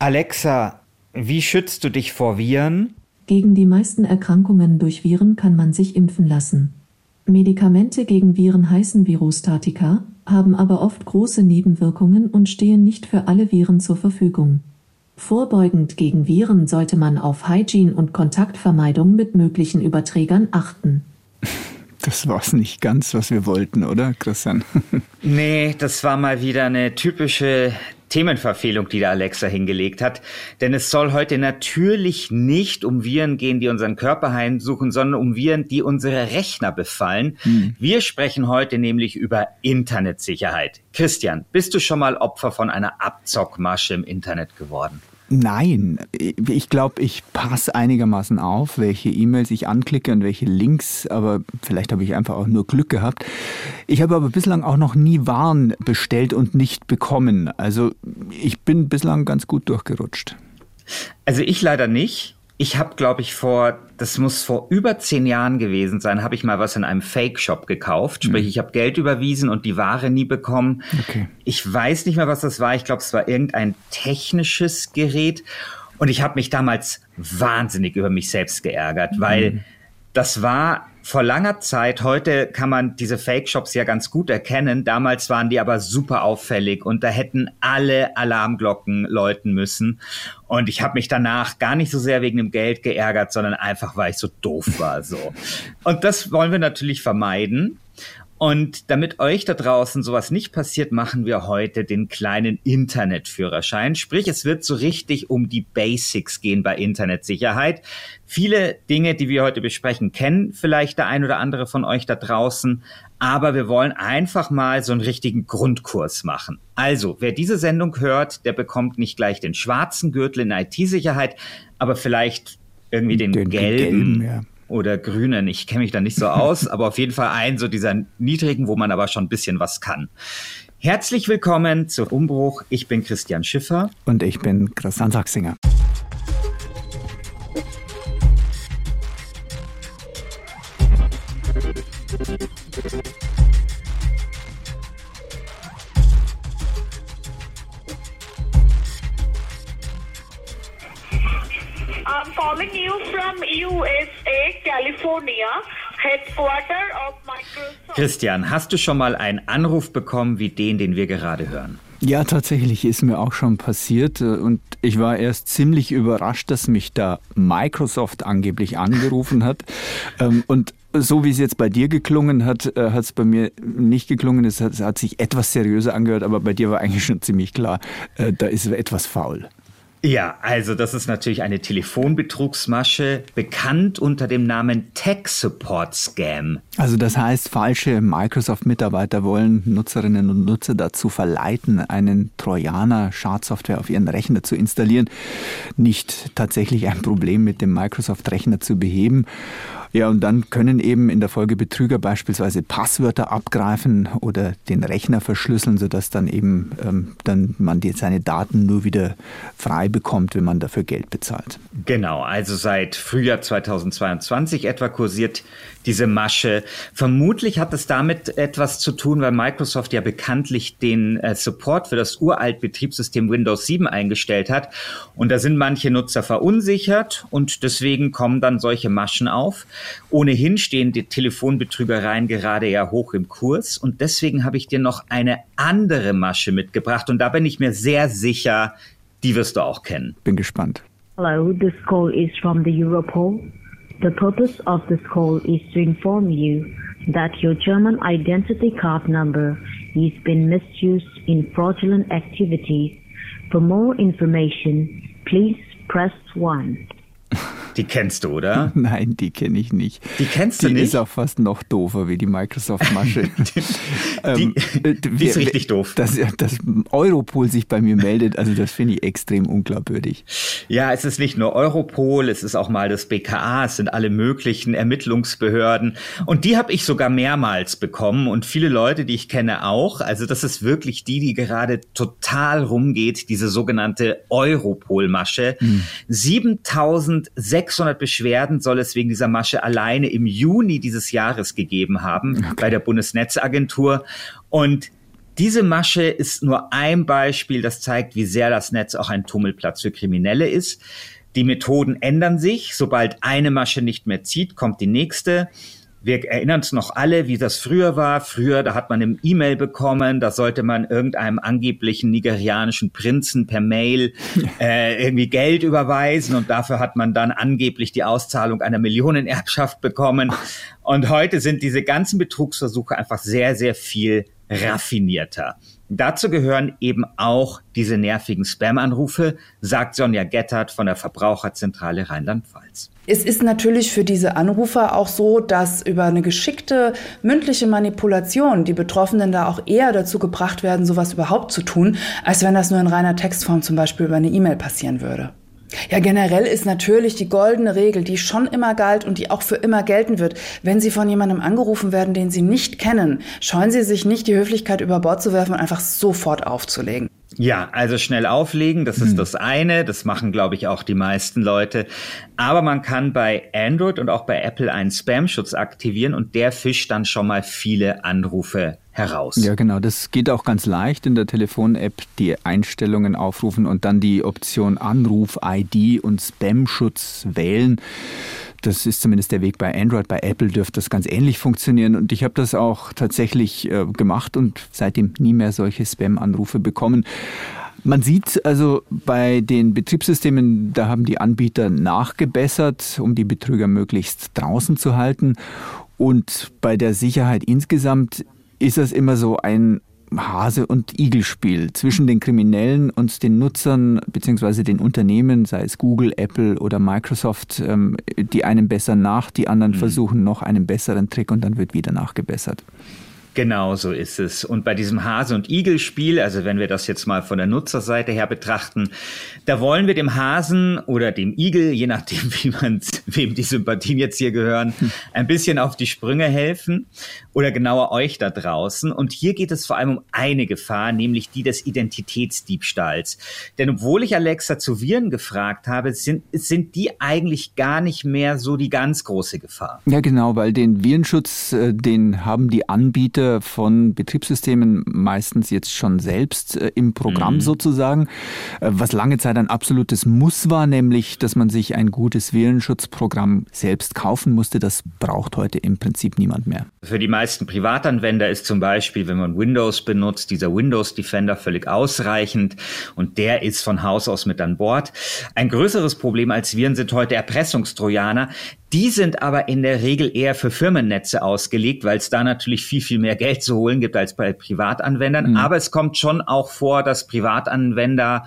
Alexa, wie schützt du dich vor Viren? Gegen die meisten Erkrankungen durch Viren kann man sich impfen lassen. Medikamente gegen Viren heißen Virostatika, haben aber oft große Nebenwirkungen und stehen nicht für alle Viren zur Verfügung. Vorbeugend gegen Viren sollte man auf Hygiene und Kontaktvermeidung mit möglichen Überträgern achten. Das war es nicht ganz, was wir wollten, oder, Christian? nee, das war mal wieder eine typische Themenverfehlung, die der Alexa hingelegt hat. Denn es soll heute natürlich nicht um Viren gehen, die unseren Körper heimsuchen, sondern um Viren, die unsere Rechner befallen. Hm. Wir sprechen heute nämlich über Internetsicherheit. Christian, bist du schon mal Opfer von einer Abzockmasche im Internet geworden? Nein, ich glaube, ich passe einigermaßen auf, welche E-Mails ich anklicke und welche Links, aber vielleicht habe ich einfach auch nur Glück gehabt. Ich habe aber bislang auch noch nie Waren bestellt und nicht bekommen. Also ich bin bislang ganz gut durchgerutscht. Also ich leider nicht. Ich habe, glaube ich, vor, das muss vor über zehn Jahren gewesen sein, habe ich mal was in einem Fake-Shop gekauft. Sprich, mhm. ich habe Geld überwiesen und die Ware nie bekommen. Okay. Ich weiß nicht mehr, was das war. Ich glaube, es war irgendein technisches Gerät. Und ich habe mich damals wahnsinnig über mich selbst geärgert, mhm. weil das war vor langer Zeit, heute kann man diese Fake-Shops ja ganz gut erkennen. Damals waren die aber super auffällig und da hätten alle Alarmglocken läuten müssen. Und ich habe mich danach gar nicht so sehr wegen dem Geld geärgert, sondern einfach, weil ich so doof war. So. Und das wollen wir natürlich vermeiden. Und damit euch da draußen sowas nicht passiert, machen wir heute den kleinen Internetführerschein. Sprich, es wird so richtig um die Basics gehen bei Internetsicherheit. Viele Dinge, die wir heute besprechen, kennen vielleicht der ein oder andere von euch da draußen. Aber wir wollen einfach mal so einen richtigen Grundkurs machen. Also, wer diese Sendung hört, der bekommt nicht gleich den schwarzen Gürtel in IT-Sicherheit, aber vielleicht irgendwie den, den gelben. gelben ja oder grünen. Ich kenne mich da nicht so aus, aber auf jeden Fall einen so dieser niedrigen, wo man aber schon ein bisschen was kann. Herzlich willkommen zu Umbruch. Ich bin Christian Schiffer. Und ich bin Christian Sachsinger. Christian, hast du schon mal einen Anruf bekommen wie den, den wir gerade hören? Ja, tatsächlich ist mir auch schon passiert und ich war erst ziemlich überrascht, dass mich da Microsoft angeblich angerufen hat. Ähm, und so wie es jetzt bei dir geklungen hat, äh, hat es bei mir nicht geklungen. Es hat, es hat sich etwas seriöser angehört, aber bei dir war eigentlich schon ziemlich klar, äh, da ist etwas faul. Ja, also das ist natürlich eine Telefonbetrugsmasche, bekannt unter dem Namen Tech Support Scam. Also das heißt, falsche Microsoft-Mitarbeiter wollen Nutzerinnen und Nutzer dazu verleiten, einen Trojaner Schadsoftware auf ihren Rechner zu installieren, nicht tatsächlich ein Problem mit dem Microsoft-Rechner zu beheben. Ja, und dann können eben in der Folge Betrüger beispielsweise Passwörter abgreifen oder den Rechner verschlüsseln, sodass dann eben ähm, dann man die, seine Daten nur wieder frei bekommt, wenn man dafür Geld bezahlt. Genau, also seit Frühjahr 2022 etwa kursiert diese Masche. Vermutlich hat es damit etwas zu tun, weil Microsoft ja bekanntlich den äh, Support für das uralt Betriebssystem Windows 7 eingestellt hat. Und da sind manche Nutzer verunsichert und deswegen kommen dann solche Maschen auf. Ohnehin stehen die Telefonbetrügereien gerade ja hoch im Kurs und deswegen habe ich dir noch eine andere Masche mitgebracht und da bin ich mir sehr sicher, die wirst du auch kennen. Bin gespannt. Hello, this call is from the Europol. The purpose of this call is to inform you that your German identity card number has been misused in fraudulent activities. For more information, please press 1. Die kennst du, oder? Nein, die kenne ich nicht. Die kennst du die nicht? Die ist auch fast noch doofer wie die Microsoft-Masche. die, ähm, die, die ist richtig doof. Dass, dass Europol sich bei mir meldet, also das finde ich extrem unglaubwürdig. Ja, es ist nicht nur Europol, es ist auch mal das BKA, es sind alle möglichen Ermittlungsbehörden. Und die habe ich sogar mehrmals bekommen und viele Leute, die ich kenne, auch. Also das ist wirklich die, die gerade total rumgeht, diese sogenannte Europol-Masche. Hm. 7600 600 Beschwerden soll es wegen dieser Masche alleine im Juni dieses Jahres gegeben haben okay. bei der Bundesnetzagentur. Und Diese Masche ist nur ein Beispiel, das zeigt, wie sehr das Netz auch ein Tummelplatz für Kriminelle ist. Die Methoden ändern sich. Sobald eine Masche nicht mehr zieht, kommt die nächste. Wir erinnern uns noch alle, wie das früher war. Früher, da hat man eine E-Mail bekommen, da sollte man irgendeinem angeblichen nigerianischen Prinzen per Mail äh, irgendwie Geld überweisen und dafür hat man dann angeblich die Auszahlung einer Millionenerbschaft bekommen. Und heute sind diese ganzen Betrugsversuche einfach sehr, sehr viel raffinierter. Dazu gehören eben auch diese nervigen Spam-Anrufe, sagt Sonja Gettert von der Verbraucherzentrale Rheinland-Pfalz. Es ist natürlich für diese Anrufer auch so, dass über eine geschickte mündliche Manipulation die Betroffenen da auch eher dazu gebracht werden, sowas überhaupt zu tun, als wenn das nur in reiner Textform zum Beispiel über eine E-Mail passieren würde. Ja, generell ist natürlich die goldene Regel, die schon immer galt und die auch für immer gelten wird. Wenn Sie von jemandem angerufen werden, den Sie nicht kennen, scheuen Sie sich nicht, die Höflichkeit über Bord zu werfen und einfach sofort aufzulegen. Ja, also schnell auflegen, das ist hm. das eine. Das machen, glaube ich, auch die meisten Leute. Aber man kann bei Android und auch bei Apple einen Spam-Schutz aktivieren und der fischt dann schon mal viele Anrufe heraus. Ja, genau. Das geht auch ganz leicht in der Telefon-App, die Einstellungen aufrufen und dann die Option Anruf-ID und Spam-Schutz wählen. Das ist zumindest der Weg bei Android. Bei Apple dürfte das ganz ähnlich funktionieren. Und ich habe das auch tatsächlich äh, gemacht und seitdem nie mehr solche Spam-Anrufe bekommen. Man sieht also bei den Betriebssystemen, da haben die Anbieter nachgebessert, um die Betrüger möglichst draußen zu halten. Und bei der Sicherheit insgesamt ist das immer so ein Hase- und Igel-Spiel zwischen den Kriminellen und den Nutzern bzw. den Unternehmen, sei es Google, Apple oder Microsoft, ähm, die einen bessern nach, die anderen mhm. versuchen noch einen besseren Trick und dann wird wieder nachgebessert. Genau so ist es. Und bei diesem Hase- und Igel-Spiel, also wenn wir das jetzt mal von der Nutzerseite her betrachten, da wollen wir dem Hasen oder dem Igel, je nachdem, wie man, wem die Sympathien jetzt hier gehören, ein bisschen auf die Sprünge helfen oder genauer euch da draußen. Und hier geht es vor allem um eine Gefahr, nämlich die des Identitätsdiebstahls. Denn obwohl ich Alexa zu Viren gefragt habe, sind, sind die eigentlich gar nicht mehr so die ganz große Gefahr. Ja, genau, weil den Virenschutz, äh, den haben die Anbieter von Betriebssystemen meistens jetzt schon selbst äh, im Programm mhm. sozusagen, äh, was lange Zeit ein absolutes Muss war, nämlich, dass man sich ein gutes Virenschutzprogramm selbst kaufen musste. Das braucht heute im Prinzip niemand mehr. Für die meisten Privatanwender ist zum Beispiel, wenn man Windows benutzt, dieser Windows Defender völlig ausreichend und der ist von Haus aus mit an Bord. Ein größeres Problem als Viren sind heute Erpressungstrojaner, die sind aber in der Regel eher für Firmennetze ausgelegt, weil es da natürlich viel, viel mehr Geld zu holen gibt als bei Privatanwendern. Mhm. Aber es kommt schon auch vor, dass Privatanwender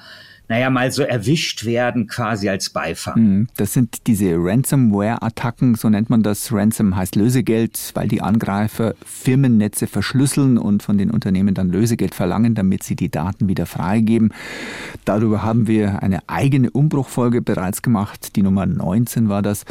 naja, mal so erwischt werden quasi als Beifang. Mhm. Das sind diese Ransomware-Attacken, so nennt man das. Ransom heißt Lösegeld, weil die Angreifer Firmennetze verschlüsseln und von den Unternehmen dann Lösegeld verlangen, damit sie die Daten wieder freigeben. Darüber haben wir eine eigene Umbruchfolge bereits gemacht. Die Nummer 19 war das.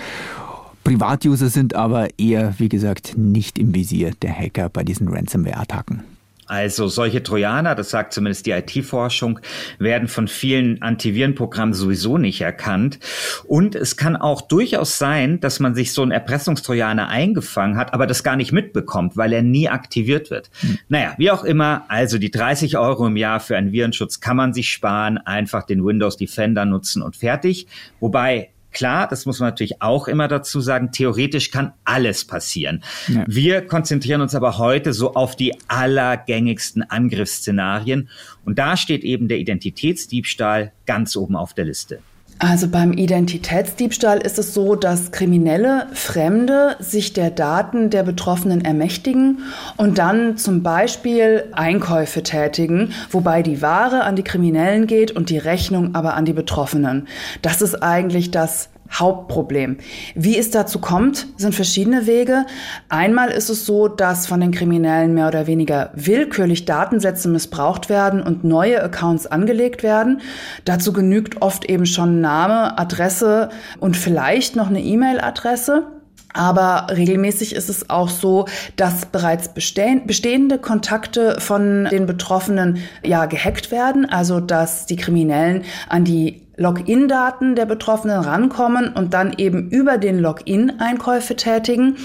Privatuser sind aber eher, wie gesagt, nicht im Visier der Hacker bei diesen Ransomware-Attacken. Also solche Trojaner, das sagt zumindest die IT-Forschung, werden von vielen Antivirenprogrammen sowieso nicht erkannt. Und es kann auch durchaus sein, dass man sich so einen Erpressungstrojaner eingefangen hat, aber das gar nicht mitbekommt, weil er nie aktiviert wird. Hm. Naja, wie auch immer, also die 30 Euro im Jahr für einen Virenschutz kann man sich sparen, einfach den Windows Defender nutzen und fertig. Wobei Klar, das muss man natürlich auch immer dazu sagen, theoretisch kann alles passieren. Ja. Wir konzentrieren uns aber heute so auf die allergängigsten Angriffsszenarien und da steht eben der Identitätsdiebstahl ganz oben auf der Liste. Also beim Identitätsdiebstahl ist es so, dass Kriminelle, Fremde sich der Daten der Betroffenen ermächtigen und dann zum Beispiel Einkäufe tätigen, wobei die Ware an die Kriminellen geht und die Rechnung aber an die Betroffenen. Das ist eigentlich das Hauptproblem. Wie es dazu kommt, sind verschiedene Wege. Einmal ist es so, dass von den Kriminellen mehr oder weniger willkürlich Datensätze missbraucht werden und neue Accounts angelegt werden. Dazu genügt oft eben schon Name, Adresse und vielleicht noch eine E-Mail-Adresse. Aber regelmäßig ist es auch so, dass bereits bestehende Kontakte von den Betroffenen ja gehackt werden, also dass die Kriminellen an die Login-Daten der Betroffenen rankommen und dann eben über den Login Einkäufe tätigen.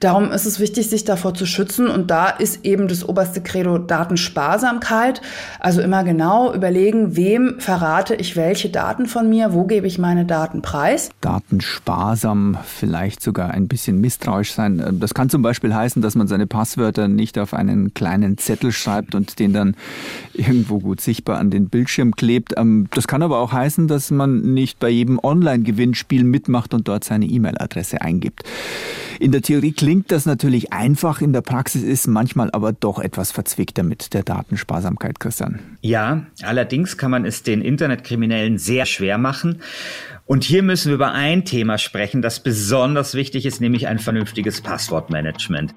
Darum ist es wichtig, sich davor zu schützen und da ist eben das oberste Credo Datensparsamkeit. Also immer genau überlegen, wem verrate ich welche Daten von mir, wo gebe ich meine Daten preis. Datensparsam, vielleicht sogar ein bisschen misstrauisch sein. Das kann zum Beispiel heißen, dass man seine Passwörter nicht auf einen kleinen Zettel schreibt und den dann irgendwo gut sichtbar an den Bildschirm klebt. Ähm, das kann aber auch heißen, dass man nicht bei jedem Online-Gewinnspiel mitmacht und dort seine E-Mail-Adresse eingibt. In der Theorie klingt das natürlich einfach, in der Praxis ist manchmal aber doch etwas verzwickter mit der Datensparsamkeit, Christian. Ja, allerdings kann man es den Internetkriminellen sehr schwer machen. Und hier müssen wir über ein Thema sprechen, das besonders wichtig ist, nämlich ein vernünftiges Passwortmanagement.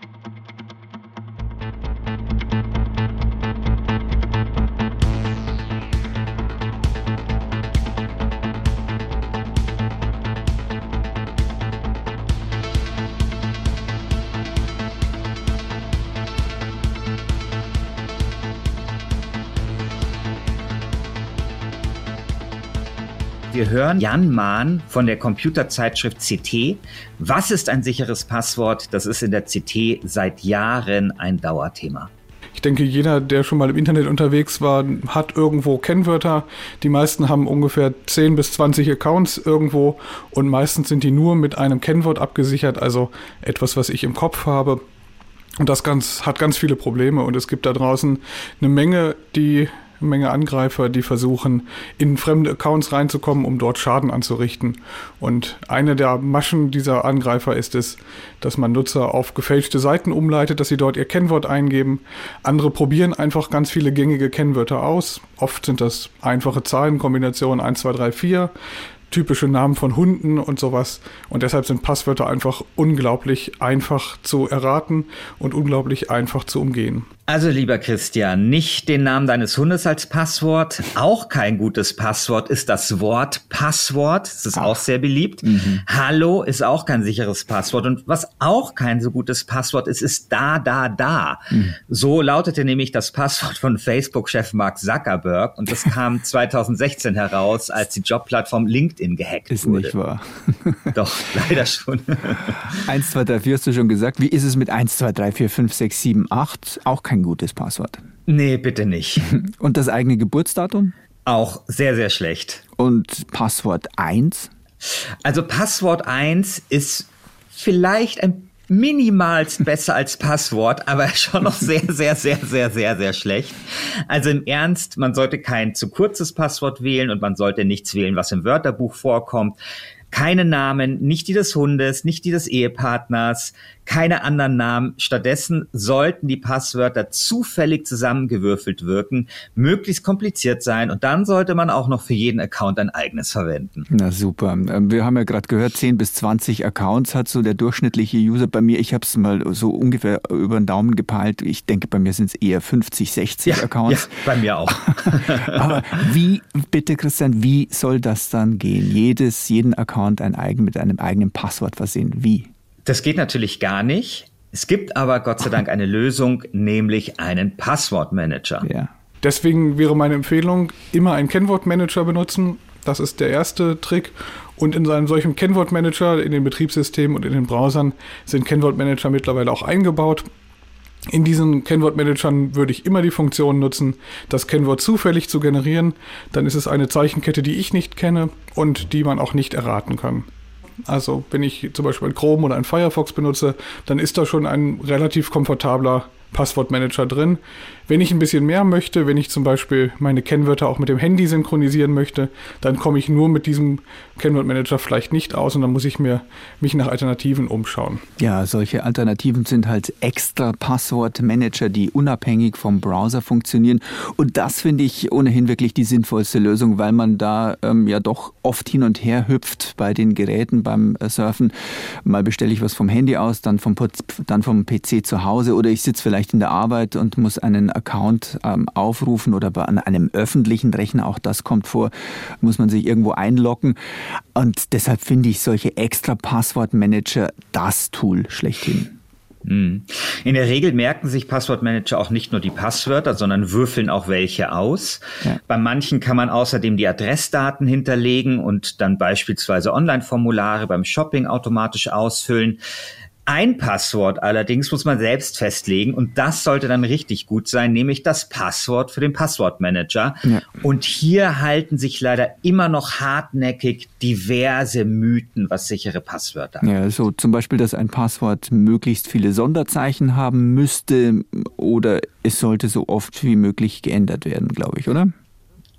Wir hören Jan Mahn von der Computerzeitschrift CT. Was ist ein sicheres Passwort? Das ist in der CT seit Jahren ein Dauerthema. Ich denke, jeder, der schon mal im Internet unterwegs war, hat irgendwo Kennwörter. Die meisten haben ungefähr 10 bis 20 Accounts irgendwo und meistens sind die nur mit einem Kennwort abgesichert, also etwas, was ich im Kopf habe. Und das ganz, hat ganz viele Probleme und es gibt da draußen eine Menge, die Menge Angreifer, die versuchen, in fremde Accounts reinzukommen, um dort Schaden anzurichten. Und eine der Maschen dieser Angreifer ist es, dass man Nutzer auf gefälschte Seiten umleitet, dass sie dort ihr Kennwort eingeben. Andere probieren einfach ganz viele gängige Kennwörter aus. Oft sind das einfache Zahlenkombinationen 1, 2, 3, 4 typische Namen von Hunden und sowas. Und deshalb sind Passwörter einfach unglaublich einfach zu erraten und unglaublich einfach zu umgehen. Also lieber Christian, nicht den Namen deines Hundes als Passwort. Auch kein gutes Passwort ist das Wort Passwort. Das ist Ach. auch sehr beliebt. Mhm. Hallo ist auch kein sicheres Passwort. Und was auch kein so gutes Passwort ist, ist da, da, da. Mhm. So lautete nämlich das Passwort von Facebook-Chef Mark Zuckerberg. Und das kam 2016 heraus, als die Jobplattform LinkedIn gehackt ist wurde. Ist nicht wahr. Doch, leider schon. 1, 2, 3, 4 hast du schon gesagt. Wie ist es mit 1, 2, 3, 4, 5, 6, 7, 8? Auch kein kein gutes Passwort. Nee, bitte nicht. Und das eigene Geburtsdatum? Auch sehr, sehr schlecht. Und Passwort 1? Also Passwort 1 ist vielleicht ein minimalst besser als Passwort, aber schon noch sehr, sehr, sehr, sehr, sehr, sehr schlecht. Also im Ernst, man sollte kein zu kurzes Passwort wählen und man sollte nichts wählen, was im Wörterbuch vorkommt. Keine Namen, nicht die des Hundes, nicht die des Ehepartners, keine anderen Namen. Stattdessen sollten die Passwörter zufällig zusammengewürfelt wirken, möglichst kompliziert sein und dann sollte man auch noch für jeden Account ein eigenes verwenden. Na super. Ähm, wir haben ja gerade gehört, 10 bis 20 Accounts hat so der durchschnittliche User. Bei mir, ich habe es mal so ungefähr über den Daumen gepeilt. Ich denke, bei mir sind es eher 50, 60 ja, Accounts. Ja, bei mir auch. Aber wie, bitte Christian, wie soll das dann gehen? Jedes, jeden Account ein eigen, mit einem eigenen Passwort versehen. Wie? Das geht natürlich gar nicht. Es gibt aber Gott sei Dank eine Lösung, nämlich einen Passwortmanager. Ja. Deswegen wäre meine Empfehlung, immer einen Kennwortmanager benutzen. Das ist der erste Trick. Und in einem solchen Kennwortmanager, in den Betriebssystemen und in den Browsern, sind Kennwortmanager mittlerweile auch eingebaut. In diesen Kennwortmanagern würde ich immer die Funktion nutzen, das Kennwort zufällig zu generieren. Dann ist es eine Zeichenkette, die ich nicht kenne und die man auch nicht erraten kann. Also wenn ich zum Beispiel ein Chrome oder ein Firefox benutze, dann ist da schon ein relativ komfortabler Passwortmanager drin. Wenn ich ein bisschen mehr möchte, wenn ich zum Beispiel meine Kennwörter auch mit dem Handy synchronisieren möchte, dann komme ich nur mit diesem Kennwortmanager vielleicht nicht aus und dann muss ich mir mich nach Alternativen umschauen. Ja, solche Alternativen sind halt extra Passwortmanager, die unabhängig vom Browser funktionieren. Und das finde ich ohnehin wirklich die sinnvollste Lösung, weil man da ähm, ja doch oft hin und her hüpft bei den Geräten beim äh, Surfen. Mal bestelle ich was vom Handy aus, dann vom, dann vom PC zu Hause oder ich sitze vielleicht in der Arbeit und muss einen Account ähm, aufrufen oder an einem öffentlichen Rechner, auch das kommt vor, muss man sich irgendwo einloggen. Und deshalb finde ich solche extra Passwortmanager das Tool schlechthin. Hm. In der Regel merken sich Passwortmanager auch nicht nur die Passwörter, sondern würfeln auch welche aus. Ja. Bei manchen kann man außerdem die Adressdaten hinterlegen und dann beispielsweise Online-Formulare beim Shopping automatisch ausfüllen. Ein Passwort allerdings muss man selbst festlegen und das sollte dann richtig gut sein, nämlich das Passwort für den Passwortmanager. Ja. Und hier halten sich leider immer noch hartnäckig diverse Mythen, was sichere Passwörter angeht. Ja, so zum Beispiel, dass ein Passwort möglichst viele Sonderzeichen haben müsste oder es sollte so oft wie möglich geändert werden, glaube ich, oder?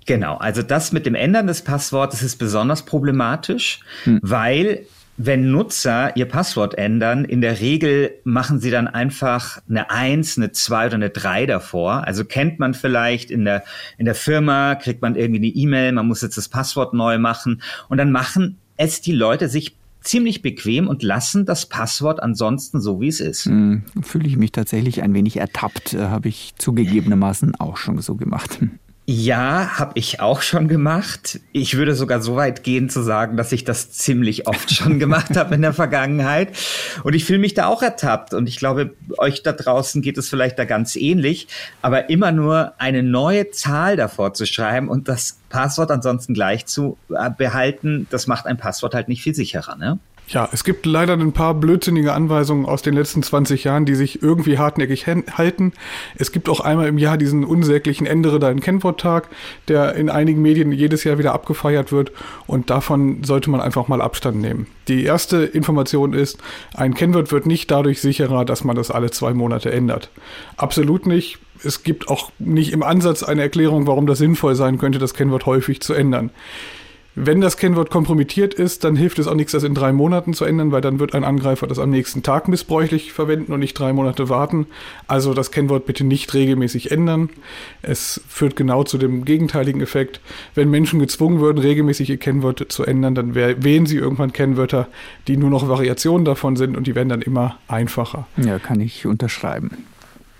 Genau, also das mit dem Ändern des Passwortes ist besonders problematisch, hm. weil wenn Nutzer ihr Passwort ändern, in der Regel machen sie dann einfach eine Eins, eine Zwei oder eine Drei davor. Also kennt man vielleicht in der, in der Firma, kriegt man irgendwie eine E-Mail, man muss jetzt das Passwort neu machen und dann machen es die Leute sich ziemlich bequem und lassen das Passwort ansonsten so, wie es ist. Hm, Fühle ich mich tatsächlich ein wenig ertappt, äh, habe ich zugegebenermaßen auch schon so gemacht. Ja, habe ich auch schon gemacht. Ich würde sogar so weit gehen zu sagen, dass ich das ziemlich oft schon gemacht habe in der Vergangenheit. Und ich fühle mich da auch ertappt. Und ich glaube, euch da draußen geht es vielleicht da ganz ähnlich. Aber immer nur eine neue Zahl davor zu schreiben und das Passwort ansonsten gleich zu äh, behalten, das macht ein Passwort halt nicht viel sicherer, ne? Ja, es gibt leider ein paar blödsinnige Anweisungen aus den letzten 20 Jahren, die sich irgendwie hartnäckig halten. Es gibt auch einmal im Jahr diesen unsäglichen Ändere deinen Kennworttag, der in einigen Medien jedes Jahr wieder abgefeiert wird und davon sollte man einfach mal Abstand nehmen. Die erste Information ist, ein Kennwort wird nicht dadurch sicherer, dass man das alle zwei Monate ändert. Absolut nicht. Es gibt auch nicht im Ansatz eine Erklärung, warum das sinnvoll sein könnte, das Kennwort häufig zu ändern. Wenn das Kennwort kompromittiert ist, dann hilft es auch nichts, das in drei Monaten zu ändern, weil dann wird ein Angreifer das am nächsten Tag missbräuchlich verwenden und nicht drei Monate warten. Also das Kennwort bitte nicht regelmäßig ändern. Es führt genau zu dem gegenteiligen Effekt. Wenn Menschen gezwungen würden, regelmäßig ihr Kennwort zu ändern, dann wählen sie irgendwann Kennwörter, die nur noch Variationen davon sind und die werden dann immer einfacher. Ja, kann ich unterschreiben.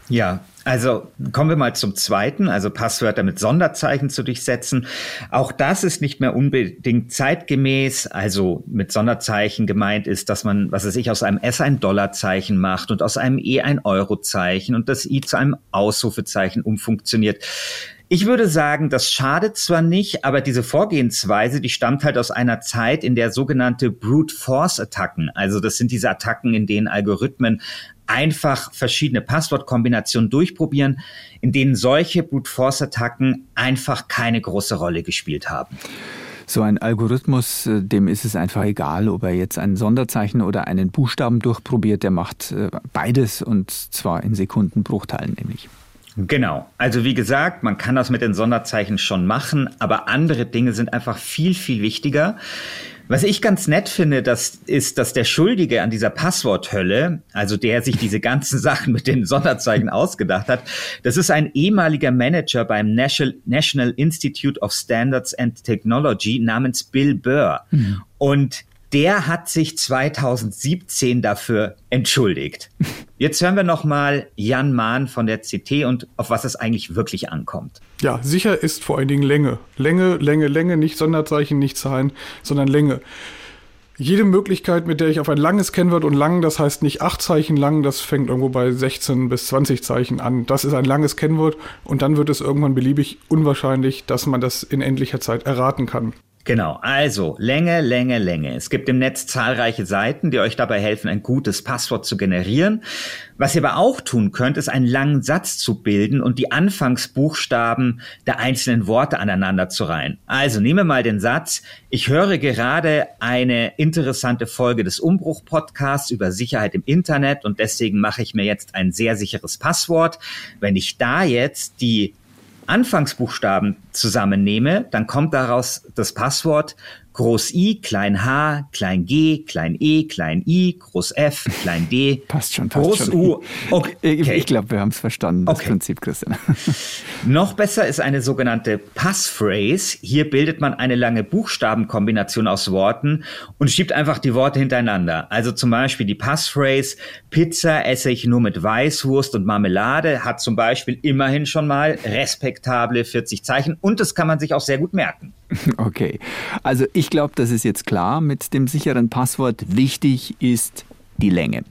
Ja, also kommen wir mal zum zweiten, also Passwörter mit Sonderzeichen zu durchsetzen. Auch das ist nicht mehr unbedingt zeitgemäß. Also mit Sonderzeichen gemeint ist, dass man, was weiß ich, aus einem S ein Dollarzeichen macht und aus einem E ein Eurozeichen und das I zu einem Ausrufezeichen umfunktioniert. Ich würde sagen, das schadet zwar nicht, aber diese Vorgehensweise, die stammt halt aus einer Zeit, in der sogenannte Brute Force Attacken, also das sind diese Attacken, in denen Algorithmen einfach verschiedene Passwortkombinationen durchprobieren, in denen solche Brute Force Attacken einfach keine große Rolle gespielt haben. So ein Algorithmus, äh, dem ist es einfach egal, ob er jetzt ein Sonderzeichen oder einen Buchstaben durchprobiert, der macht äh, beides und zwar in Sekundenbruchteilen nämlich. Genau. Also wie gesagt, man kann das mit den Sonderzeichen schon machen, aber andere Dinge sind einfach viel, viel wichtiger. Was ich ganz nett finde, das ist, dass der Schuldige an dieser Passworthölle, also der sich diese ganzen Sachen mit den Sonderzeichen ausgedacht hat, das ist ein ehemaliger Manager beim National Institute of Standards and Technology namens Bill Burr. Mhm. Und der hat sich 2017 dafür entschuldigt. Jetzt hören wir nochmal Jan Mahn von der CT und auf was es eigentlich wirklich ankommt. Ja, sicher ist vor allen Dingen Länge. Länge, Länge, Länge, nicht Sonderzeichen, nicht Zahlen, sondern Länge. Jede Möglichkeit, mit der ich auf ein langes Kennwort und lang, das heißt nicht acht Zeichen lang, das fängt irgendwo bei 16 bis 20 Zeichen an. Das ist ein langes Kennwort und dann wird es irgendwann beliebig unwahrscheinlich, dass man das in endlicher Zeit erraten kann. Genau, also Länge, Länge, Länge. Es gibt im Netz zahlreiche Seiten, die euch dabei helfen, ein gutes Passwort zu generieren. Was ihr aber auch tun könnt, ist einen langen Satz zu bilden und die Anfangsbuchstaben der einzelnen Worte aneinander zu reihen. Also nehme mal den Satz, ich höre gerade eine interessante Folge des Umbruch-Podcasts über Sicherheit im Internet und deswegen mache ich mir jetzt ein sehr sicheres Passwort. Wenn ich da jetzt die Anfangsbuchstaben zusammennehme, dann kommt daraus das Passwort Groß I, Klein H, Klein G, Klein E, Klein I, Groß F, Klein D. Passt schon, passt Groß schon. U. Okay. Ich, ich glaube, wir haben es verstanden, das okay. Prinzip, Christian. Noch besser ist eine sogenannte Passphrase. Hier bildet man eine lange Buchstabenkombination aus Worten und schiebt einfach die Worte hintereinander. Also zum Beispiel die Passphrase Pizza esse ich nur mit Weißwurst und Marmelade hat zum Beispiel immerhin schon mal respektable 40 Zeichen und das kann man sich auch sehr gut merken. Okay, also ich glaube, das ist jetzt klar mit dem sicheren Passwort. Wichtig ist die Länge.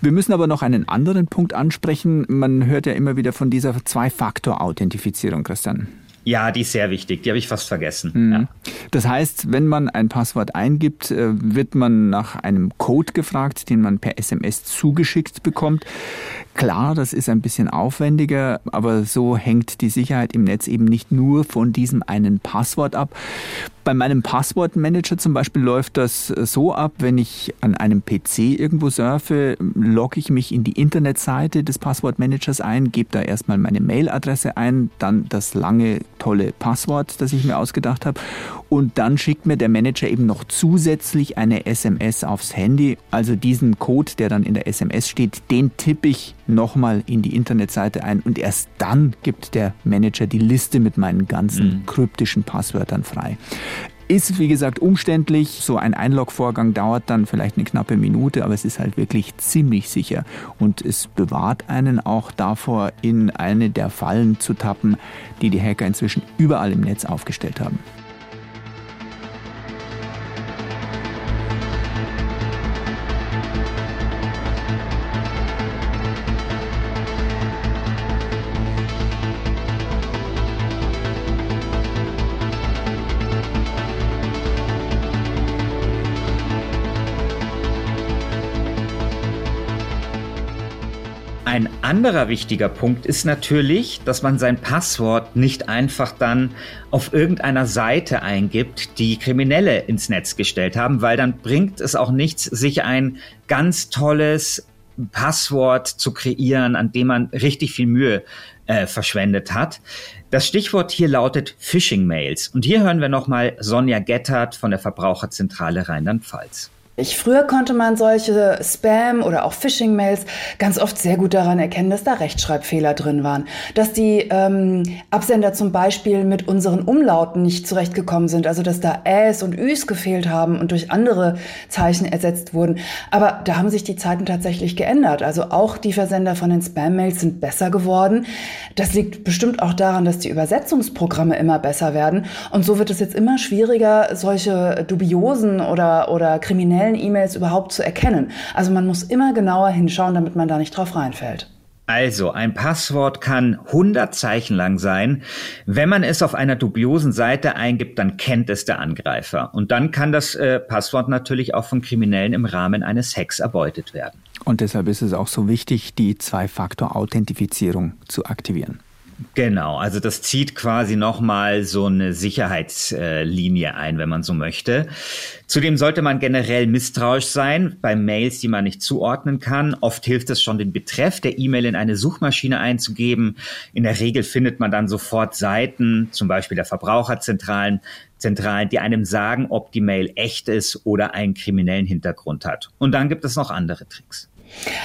Wir müssen aber noch einen anderen Punkt ansprechen. Man hört ja immer wieder von dieser Zwei-Faktor-Authentifizierung, Christian. Ja, die ist sehr wichtig. Die habe ich fast vergessen. Mhm. Ja. Das heißt, wenn man ein Passwort eingibt, äh, wird man nach einem Code gefragt, den man per SMS zugeschickt bekommt. Klar, das ist ein bisschen aufwendiger, aber so hängt die Sicherheit im Netz eben nicht nur von diesem einen Passwort ab. Bei meinem Passwortmanager zum Beispiel läuft das so ab, wenn ich an einem PC irgendwo surfe, logge ich mich in die Internetseite des Passwortmanagers ein, gebe da erstmal meine Mailadresse ein, dann das lange, tolle Passwort, das ich mir ausgedacht habe und dann schickt mir der Manager eben noch zusätzlich eine SMS aufs Handy. Also diesen Code, der dann in der SMS steht, den tippe ich nochmal in die Internetseite ein und erst dann gibt der Manager die Liste mit meinen ganzen mhm. kryptischen Passwörtern frei. Ist, wie gesagt, umständlich. So ein Einlog-Vorgang dauert dann vielleicht eine knappe Minute, aber es ist halt wirklich ziemlich sicher. Und es bewahrt einen auch davor, in eine der Fallen zu tappen, die die Hacker inzwischen überall im Netz aufgestellt haben. Ein anderer wichtiger Punkt ist natürlich, dass man sein Passwort nicht einfach dann auf irgendeiner Seite eingibt, die Kriminelle ins Netz gestellt haben, weil dann bringt es auch nichts, sich ein ganz tolles Passwort zu kreieren, an dem man richtig viel Mühe äh, verschwendet hat. Das Stichwort hier lautet Phishing-Mails. Und hier hören wir nochmal Sonja Gettert von der Verbraucherzentrale Rheinland-Pfalz. Ich, früher konnte man solche Spam- oder auch Phishing-Mails ganz oft sehr gut daran erkennen, dass da Rechtschreibfehler drin waren. Dass die ähm, Absender zum Beispiel mit unseren Umlauten nicht zurechtgekommen sind, also dass da Äs und Üs gefehlt haben und durch andere Zeichen ersetzt wurden. Aber da haben sich die Zeiten tatsächlich geändert. Also auch die Versender von den Spam-Mails sind besser geworden. Das liegt bestimmt auch daran, dass die Übersetzungsprogramme immer besser werden. Und so wird es jetzt immer schwieriger, solche dubiosen oder, oder kriminellen kriminellen E-Mails überhaupt zu erkennen. Also man muss immer genauer hinschauen, damit man da nicht drauf reinfällt. Also, ein Passwort kann 100 Zeichen lang sein. Wenn man es auf einer dubiosen Seite eingibt, dann kennt es der Angreifer. Und dann kann das äh, Passwort natürlich auch von Kriminellen im Rahmen eines Hacks erbeutet werden. Und deshalb ist es auch so wichtig, die Zwei-Faktor-Authentifizierung zu aktivieren. Genau, also das zieht quasi nochmal so eine Sicherheitslinie ein, wenn man so möchte. Zudem sollte man generell misstrauisch sein bei Mails, die man nicht zuordnen kann. Oft hilft es schon, den Betreff der E-Mail in eine Suchmaschine einzugeben. In der Regel findet man dann sofort Seiten, zum Beispiel der Verbraucherzentralen, Zentralen, die einem sagen, ob die Mail echt ist oder einen kriminellen Hintergrund hat. Und dann gibt es noch andere Tricks.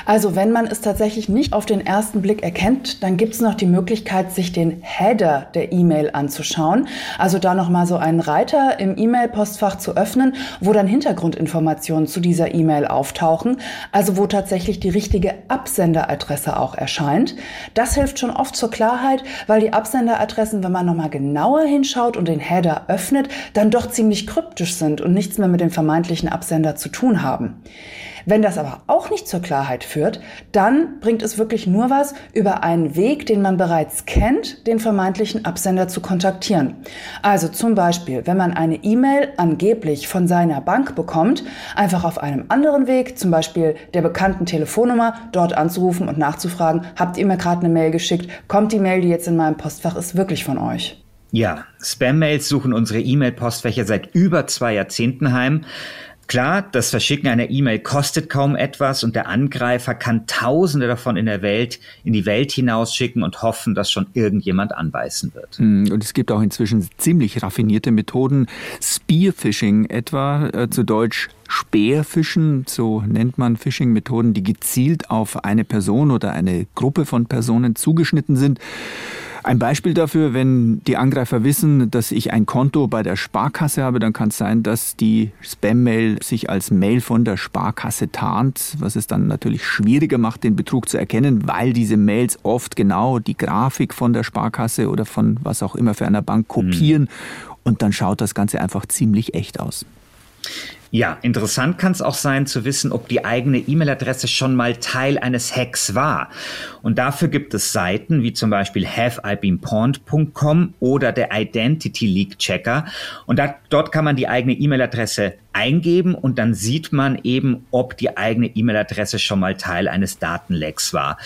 Also wenn man es tatsächlich nicht auf den ersten Blick erkennt, dann gibt es noch die Möglichkeit, sich den Header der E-Mail anzuschauen. Also da nochmal so einen Reiter im E-Mail-Postfach zu öffnen, wo dann Hintergrundinformationen zu dieser E-Mail auftauchen. Also wo tatsächlich die richtige Absenderadresse auch erscheint. Das hilft schon oft zur Klarheit, weil die Absenderadressen, wenn man nochmal genauer hinschaut und den Header öffnet, dann doch ziemlich kryptisch sind und nichts mehr mit dem vermeintlichen Absender zu tun haben. Wenn das aber auch nicht zur Klarheit führt, dann bringt es wirklich nur was, über einen Weg, den man bereits kennt, den vermeintlichen Absender zu kontaktieren. Also zum Beispiel, wenn man eine E-Mail angeblich von seiner Bank bekommt, einfach auf einem anderen Weg, zum Beispiel der bekannten Telefonnummer, dort anzurufen und nachzufragen, habt ihr mir gerade eine Mail geschickt, kommt die Mail, die jetzt in meinem Postfach ist, wirklich von euch? Ja, Spam-Mails suchen unsere E-Mail-Postfächer seit über zwei Jahrzehnten heim. Klar, das Verschicken einer E-Mail kostet kaum etwas und der Angreifer kann Tausende davon in der Welt, in die Welt hinausschicken und hoffen, dass schon irgendjemand anbeißen wird. Hm, und es gibt auch inzwischen ziemlich raffinierte Methoden. Spearfishing etwa, äh, zu Deutsch Speerfischen, so nennt man Phishing-Methoden, die gezielt auf eine Person oder eine Gruppe von Personen zugeschnitten sind. Ein Beispiel dafür, wenn die Angreifer wissen, dass ich ein Konto bei der Sparkasse habe, dann kann es sein, dass die Spam-Mail sich als Mail von der Sparkasse tarnt, was es dann natürlich schwieriger macht, den Betrug zu erkennen, weil diese Mails oft genau die Grafik von der Sparkasse oder von was auch immer für einer Bank kopieren mhm. und dann schaut das Ganze einfach ziemlich echt aus. Ja, interessant kann es auch sein zu wissen, ob die eigene E-Mail-Adresse schon mal Teil eines Hacks war. Und dafür gibt es Seiten wie zum Beispiel haveibeenpawned.com oder der Identity Leak Checker. Und da, dort kann man die eigene E-Mail-Adresse eingeben und dann sieht man eben, ob die eigene E-Mail-Adresse schon mal Teil eines Datenlecks war.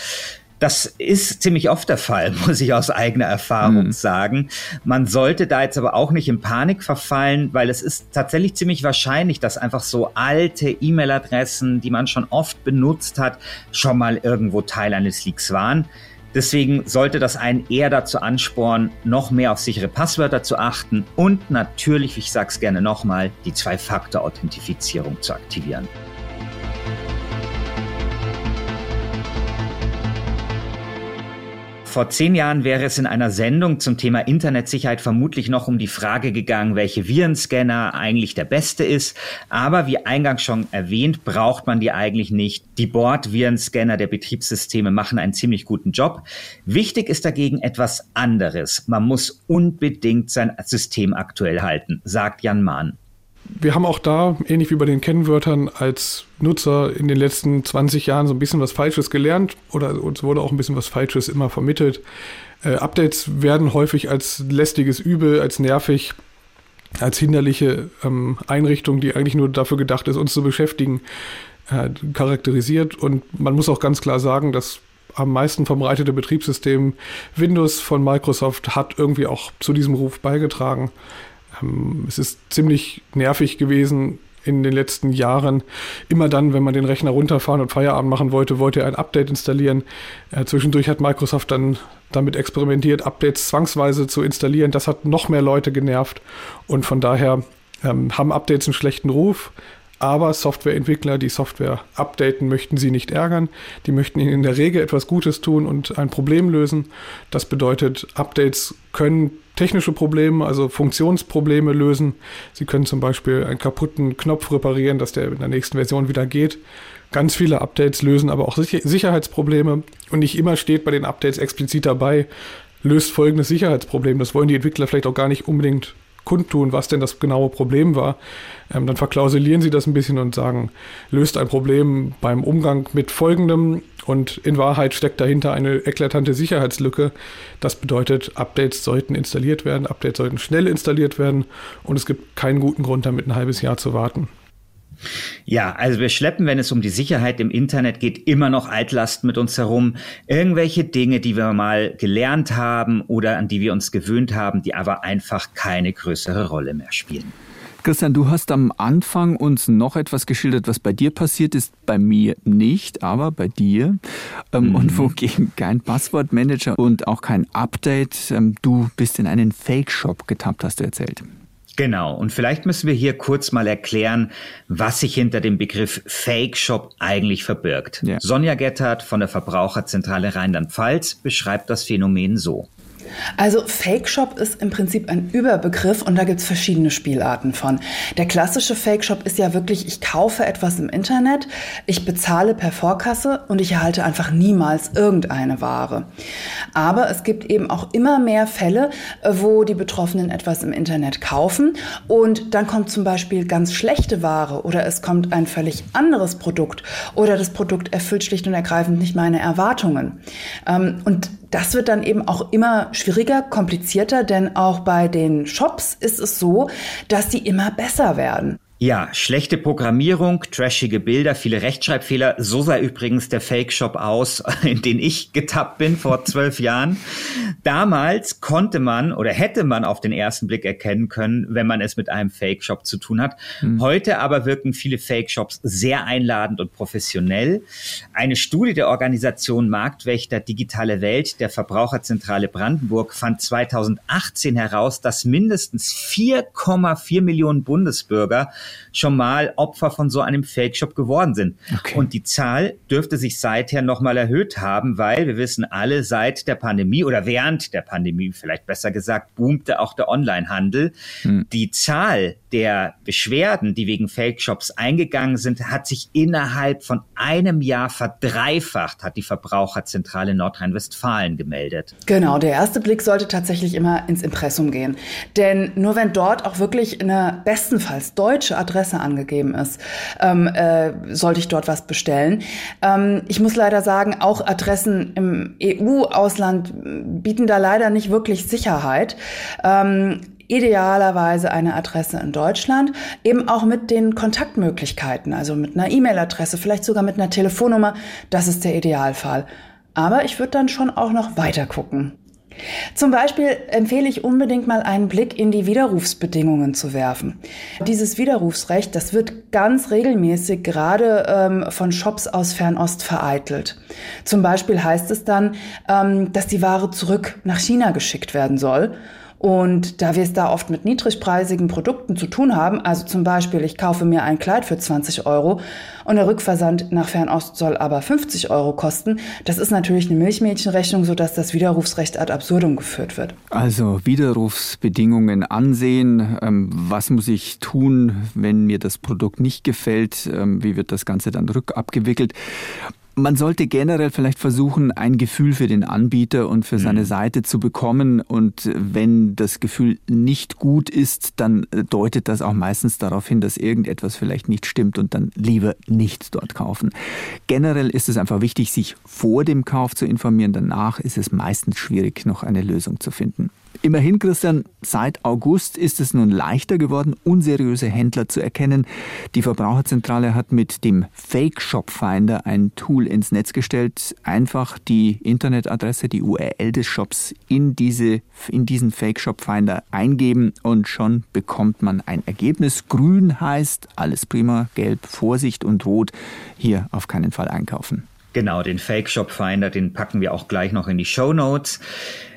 Das ist ziemlich oft der Fall, muss ich aus eigener Erfahrung mhm. sagen. Man sollte da jetzt aber auch nicht in Panik verfallen, weil es ist tatsächlich ziemlich wahrscheinlich, dass einfach so alte E-Mail-Adressen, die man schon oft benutzt hat, schon mal irgendwo Teil eines Leaks waren. Deswegen sollte das einen eher dazu anspornen, noch mehr auf sichere Passwörter zu achten und natürlich, ich sage es gerne nochmal, die Zwei-Faktor-Authentifizierung zu aktivieren. Vor zehn Jahren wäre es in einer Sendung zum Thema Internetsicherheit vermutlich noch um die Frage gegangen, welche Virenscanner eigentlich der beste ist. Aber wie eingangs schon erwähnt, braucht man die eigentlich nicht. Die Bordvirenscanner der Betriebssysteme machen einen ziemlich guten Job. Wichtig ist dagegen etwas anderes. Man muss unbedingt sein System aktuell halten, sagt Jan Mahn wir haben auch da, ähnlich wie bei den Kennwörtern, als Nutzer in den letzten 20 Jahren so ein bisschen was Falsches gelernt oder uns wurde auch ein bisschen was Falsches immer vermittelt. Äh, Updates werden häufig als lästiges Übel, als nervig, als hinderliche ähm, Einrichtung, die eigentlich nur dafür gedacht ist, uns zu beschäftigen, äh, charakterisiert. Und man muss auch ganz klar sagen, dass am meisten verbreitete Betriebssystem Windows von Microsoft hat irgendwie auch zu diesem Ruf beigetragen. Ähm, es ist ziemlich nervig gewesen in den letzten Jahren. Immer dann, wenn man den Rechner runterfahren und Feierabend machen wollte, wollte er ein Update installieren. Äh, zwischendurch hat Microsoft dann damit experimentiert, Updates zwangsweise zu installieren. Das hat noch mehr Leute genervt und von daher ähm, haben Updates einen schlechten Ruf. Aber Softwareentwickler, die Software updaten, möchten sie nicht ärgern. Die möchten ihnen in der Regel etwas Gutes tun und ein Problem lösen. Das bedeutet, Updates können technische Probleme, also Funktionsprobleme lösen. Sie können zum Beispiel einen kaputten Knopf reparieren, dass der in der nächsten Version wieder geht. Ganz viele Updates lösen aber auch Sicherheitsprobleme und nicht immer steht bei den Updates explizit dabei, löst folgendes Sicherheitsproblem. Das wollen die Entwickler vielleicht auch gar nicht unbedingt kundtun, was denn das genaue Problem war. Ähm, dann verklausulieren sie das ein bisschen und sagen, löst ein Problem beim Umgang mit folgendem und in Wahrheit steckt dahinter eine eklatante Sicherheitslücke. Das bedeutet, Updates sollten installiert werden, Updates sollten schnell installiert werden und es gibt keinen guten Grund, damit ein halbes Jahr zu warten. Ja, also wir schleppen, wenn es um die Sicherheit im Internet geht, immer noch Altlasten mit uns herum. Irgendwelche Dinge, die wir mal gelernt haben oder an die wir uns gewöhnt haben, die aber einfach keine größere Rolle mehr spielen. Christian, du hast am Anfang uns noch etwas geschildert, was bei dir passiert ist, bei mir nicht, aber bei dir. Ähm, mhm. Und wogegen kein Passwortmanager und auch kein Update. Ähm, du bist in einen Fake-Shop getappt, hast du erzählt. Genau. Und vielleicht müssen wir hier kurz mal erklären, was sich hinter dem Begriff Fake Shop eigentlich verbirgt. Ja. Sonja Gettert von der Verbraucherzentrale Rheinland-Pfalz beschreibt das Phänomen so. Also Fake Shop ist im Prinzip ein Überbegriff und da gibt es verschiedene Spielarten von. Der klassische Fake Shop ist ja wirklich, ich kaufe etwas im Internet, ich bezahle per Vorkasse und ich erhalte einfach niemals irgendeine Ware. Aber es gibt eben auch immer mehr Fälle, wo die Betroffenen etwas im Internet kaufen und dann kommt zum Beispiel ganz schlechte Ware oder es kommt ein völlig anderes Produkt oder das Produkt erfüllt schlicht und ergreifend nicht meine Erwartungen. Ähm, und das wird dann eben auch immer schwieriger, komplizierter, denn auch bei den Shops ist es so, dass die immer besser werden. Ja, schlechte Programmierung, trashige Bilder, viele Rechtschreibfehler. So sah übrigens der Fake-Shop aus, in den ich getappt bin vor zwölf Jahren. Damals konnte man oder hätte man auf den ersten Blick erkennen können, wenn man es mit einem Fake-Shop zu tun hat. Mhm. Heute aber wirken viele Fake-Shops sehr einladend und professionell. Eine Studie der Organisation Marktwächter Digitale Welt der Verbraucherzentrale Brandenburg fand 2018 heraus, dass mindestens 4,4 Millionen Bundesbürger schon mal Opfer von so einem Fake-Shop geworden sind. Okay. Und die Zahl dürfte sich seither nochmal erhöht haben, weil wir wissen alle, seit der Pandemie oder während der Pandemie, vielleicht besser gesagt, boomte auch der Onlinehandel. Hm. Die Zahl der Beschwerden, die wegen Fake-Shops eingegangen sind, hat sich innerhalb von einem Jahr verdreifacht, hat die Verbraucherzentrale Nordrhein-Westfalen gemeldet. Genau, der erste Blick sollte tatsächlich immer ins Impressum gehen. Denn nur wenn dort auch wirklich eine bestenfalls deutsche Adresse angegeben ist, ähm, äh, sollte ich dort was bestellen. Ähm, ich muss leider sagen, auch Adressen im EU-Ausland bieten da leider nicht wirklich Sicherheit. Ähm, idealerweise eine Adresse in Deutschland, eben auch mit den Kontaktmöglichkeiten, also mit einer E-Mail-Adresse, vielleicht sogar mit einer Telefonnummer. Das ist der Idealfall. Aber ich würde dann schon auch noch weiter gucken. Zum Beispiel empfehle ich unbedingt mal einen Blick in die Widerrufsbedingungen zu werfen. Dieses Widerrufsrecht, das wird ganz regelmäßig gerade ähm, von Shops aus Fernost vereitelt. Zum Beispiel heißt es dann, ähm, dass die Ware zurück nach China geschickt werden soll. Und da wir es da oft mit niedrigpreisigen Produkten zu tun haben, also zum Beispiel, ich kaufe mir ein Kleid für 20 Euro und der Rückversand nach Fernost soll aber 50 Euro kosten, das ist natürlich eine Milchmädchenrechnung, sodass das Widerrufsrecht ad absurdum geführt wird. Also Widerrufsbedingungen ansehen. Ähm, was muss ich tun, wenn mir das Produkt nicht gefällt? Ähm, wie wird das Ganze dann rückabgewickelt? Man sollte generell vielleicht versuchen, ein Gefühl für den Anbieter und für seine mhm. Seite zu bekommen. Und wenn das Gefühl nicht gut ist, dann deutet das auch meistens darauf hin, dass irgendetwas vielleicht nicht stimmt und dann lieber nicht dort kaufen. Generell ist es einfach wichtig, sich vor dem Kauf zu informieren. Danach ist es meistens schwierig, noch eine Lösung zu finden. Immerhin, Christian, seit August ist es nun leichter geworden, unseriöse Händler zu erkennen. Die Verbraucherzentrale hat mit dem Fake Shop Finder ein Tool ins Netz gestellt. Einfach die Internetadresse, die URL des Shops in, diese, in diesen Fake Shop Finder eingeben und schon bekommt man ein Ergebnis. Grün heißt alles prima, gelb Vorsicht und rot hier auf keinen Fall einkaufen. Genau, den Fake Shop Finder, den packen wir auch gleich noch in die Show Notes.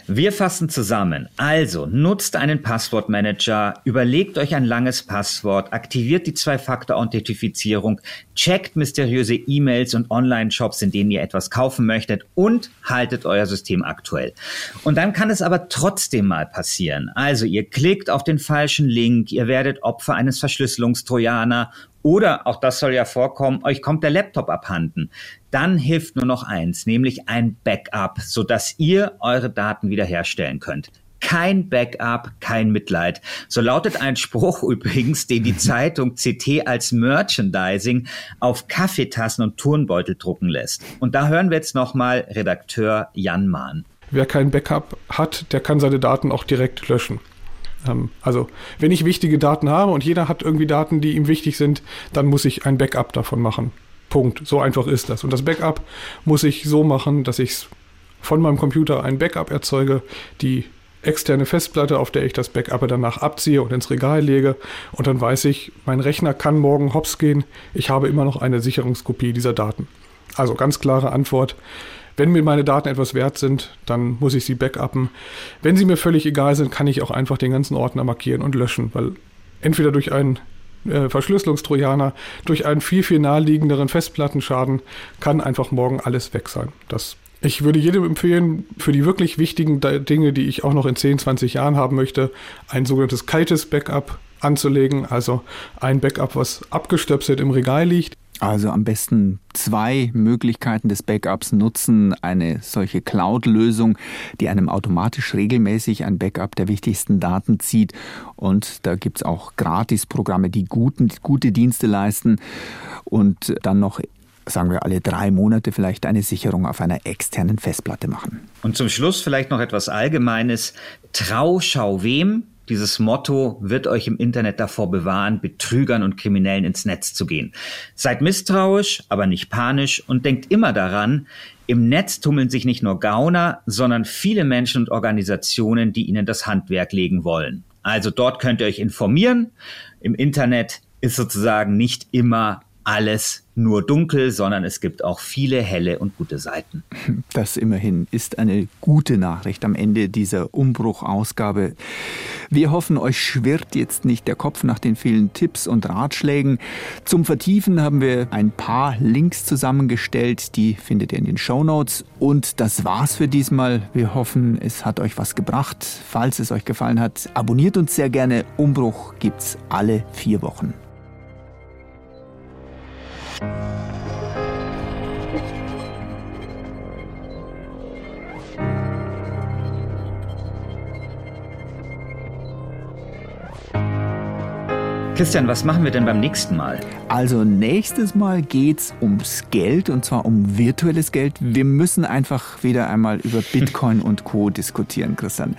Wir fassen zusammen. Also, nutzt einen Passwortmanager, überlegt euch ein langes Passwort, aktiviert die Zwei-Faktor-Authentifizierung, checkt mysteriöse E-Mails und Online-Shops, in denen ihr etwas kaufen möchtet und haltet euer System aktuell. Und dann kann es aber trotzdem mal passieren. Also, ihr klickt auf den falschen Link, ihr werdet Opfer eines Verschlüsselungstrojaner oder, auch das soll ja vorkommen, euch kommt der Laptop abhanden. Dann hilft nur noch eins, nämlich ein Backup, sodass ihr eure Daten wiederherstellen könnt. Kein Backup, kein Mitleid. So lautet ein Spruch übrigens, den die Zeitung CT als Merchandising auf Kaffeetassen und Turnbeutel drucken lässt. Und da hören wir jetzt nochmal Redakteur Jan Mahn. Wer kein Backup hat, der kann seine Daten auch direkt löschen. Ähm, also, wenn ich wichtige Daten habe und jeder hat irgendwie Daten, die ihm wichtig sind, dann muss ich ein Backup davon machen. Punkt. So einfach ist das. Und das Backup muss ich so machen, dass ich von meinem Computer ein Backup erzeuge, die externe Festplatte, auf der ich das Backup danach abziehe und ins Regal lege. Und dann weiß ich, mein Rechner kann morgen hops gehen. Ich habe immer noch eine Sicherungskopie dieser Daten. Also ganz klare Antwort. Wenn mir meine Daten etwas wert sind, dann muss ich sie backuppen. Wenn sie mir völlig egal sind, kann ich auch einfach den ganzen Ordner markieren und löschen, weil entweder durch einen äh, Verschlüsselungstrojaner, durch einen viel, viel naheliegenderen Festplattenschaden kann einfach morgen alles weg sein. Das ich würde jedem empfehlen, für die wirklich wichtigen Dinge, die ich auch noch in 10, 20 Jahren haben möchte, ein sogenanntes kaltes Backup anzulegen. Also ein Backup, was abgestöpselt im Regal liegt. Also am besten zwei Möglichkeiten des Backups nutzen. Eine solche Cloud-Lösung, die einem automatisch regelmäßig ein Backup der wichtigsten Daten zieht. Und da gibt es auch Gratis-Programme, die guten, gute Dienste leisten. Und dann noch sagen wir alle drei Monate vielleicht eine Sicherung auf einer externen Festplatte machen. Und zum Schluss vielleicht noch etwas Allgemeines. Trau, schau wem, dieses Motto wird euch im Internet davor bewahren, Betrügern und Kriminellen ins Netz zu gehen. Seid misstrauisch, aber nicht panisch und denkt immer daran, im Netz tummeln sich nicht nur Gauner, sondern viele Menschen und Organisationen, die ihnen das Handwerk legen wollen. Also dort könnt ihr euch informieren. Im Internet ist sozusagen nicht immer alles nur dunkel, sondern es gibt auch viele helle und gute Seiten. Das immerhin ist eine gute Nachricht am Ende dieser Umbruchausgabe. Wir hoffen, euch schwirrt jetzt nicht der Kopf nach den vielen Tipps und Ratschlägen. Zum Vertiefen haben wir ein paar Links zusammengestellt, die findet ihr in den Show Notes. Und das war's für diesmal. Wir hoffen, es hat euch was gebracht. Falls es euch gefallen hat, abonniert uns sehr gerne. Umbruch gibt's alle vier Wochen. Christian, was machen wir denn beim nächsten Mal? Also nächstes Mal geht's ums Geld und zwar um virtuelles Geld. Wir müssen einfach wieder einmal über Bitcoin und Co. diskutieren, Christian.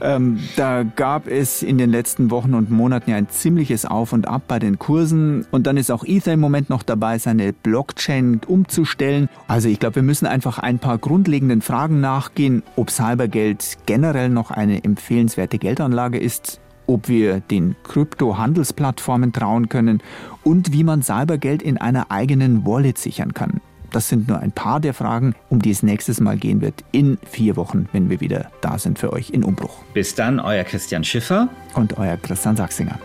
ähm, da gab es in den letzten Wochen und Monaten ja ein ziemliches Auf und Ab bei den Kursen und dann ist auch Ether im Moment noch dabei, seine Blockchain umzustellen. Also ich glaube, wir müssen einfach ein paar grundlegenden Fragen nachgehen, ob Cybergeld generell noch eine empfehlenswerte Geldanlage ist ob wir den Krypto-Handelsplattformen trauen können und wie man Cybergeld in einer eigenen Wallet sichern kann. Das sind nur ein paar der Fragen, um die es nächstes Mal gehen wird in vier Wochen, wenn wir wieder da sind für euch in Umbruch. Bis dann, euer Christian Schiffer und euer Christian Sachsinger.